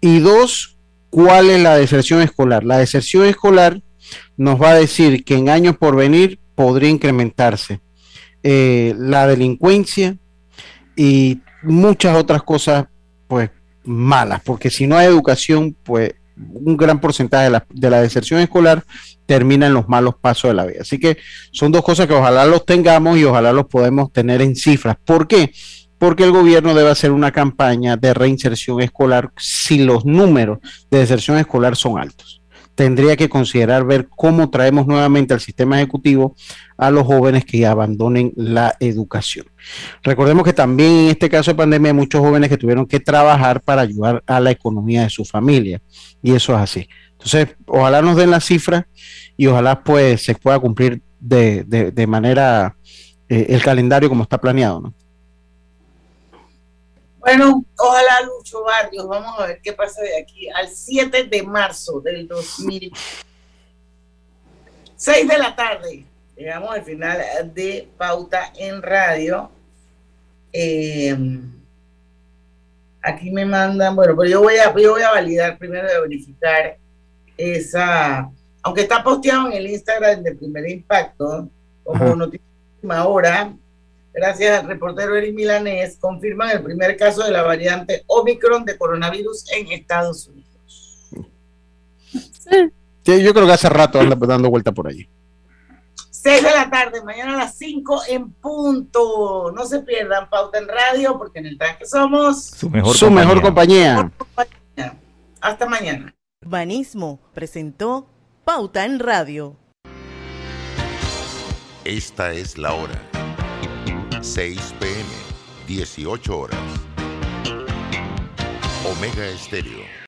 Y dos, ¿cuál es la deserción escolar? La deserción escolar nos va a decir que en años por venir podría incrementarse eh, la delincuencia y muchas otras cosas, pues malas, porque si no hay educación, pues un gran porcentaje de la, de la deserción escolar termina en los malos pasos de la vida. Así que son dos cosas que ojalá los tengamos y ojalá los podemos tener en cifras. ¿Por qué? Porque el gobierno debe hacer una campaña de reinserción escolar si los números de deserción escolar son altos. Tendría que considerar ver cómo traemos nuevamente al sistema ejecutivo a los jóvenes que abandonen la educación. Recordemos que también en este caso de pandemia muchos jóvenes que tuvieron que trabajar para ayudar a la economía de su familia y eso es así. Entonces, ojalá nos den las cifras y ojalá pues se pueda cumplir de, de- manera eh, el calendario como está planeado. ¿no? Bueno, ojalá Lucho Barrios, vamos a ver qué pasa de aquí al 7 de marzo del 2000. 6 de la tarde, llegamos al final de Pauta en Radio. Eh, aquí me mandan, bueno, pero yo voy a, yo voy a validar primero de verificar esa, aunque está posteado en el Instagram de Primer Impacto, como noticia hora, gracias al reportero Eric Milanés, confirman el primer caso de la variante Omicron de coronavirus en Estados Unidos. Sí, yo creo que hace rato anda dando vuelta por allí. 6 de la tarde, mañana a las 5 en punto. No se pierdan Pauta en Radio, porque en el tanque somos su mejor Su mejor compañía. Hasta mañana. Banismo presentó Pauta en Radio. Esta es la hora. 6 pm, 18 horas. Omega Estéreo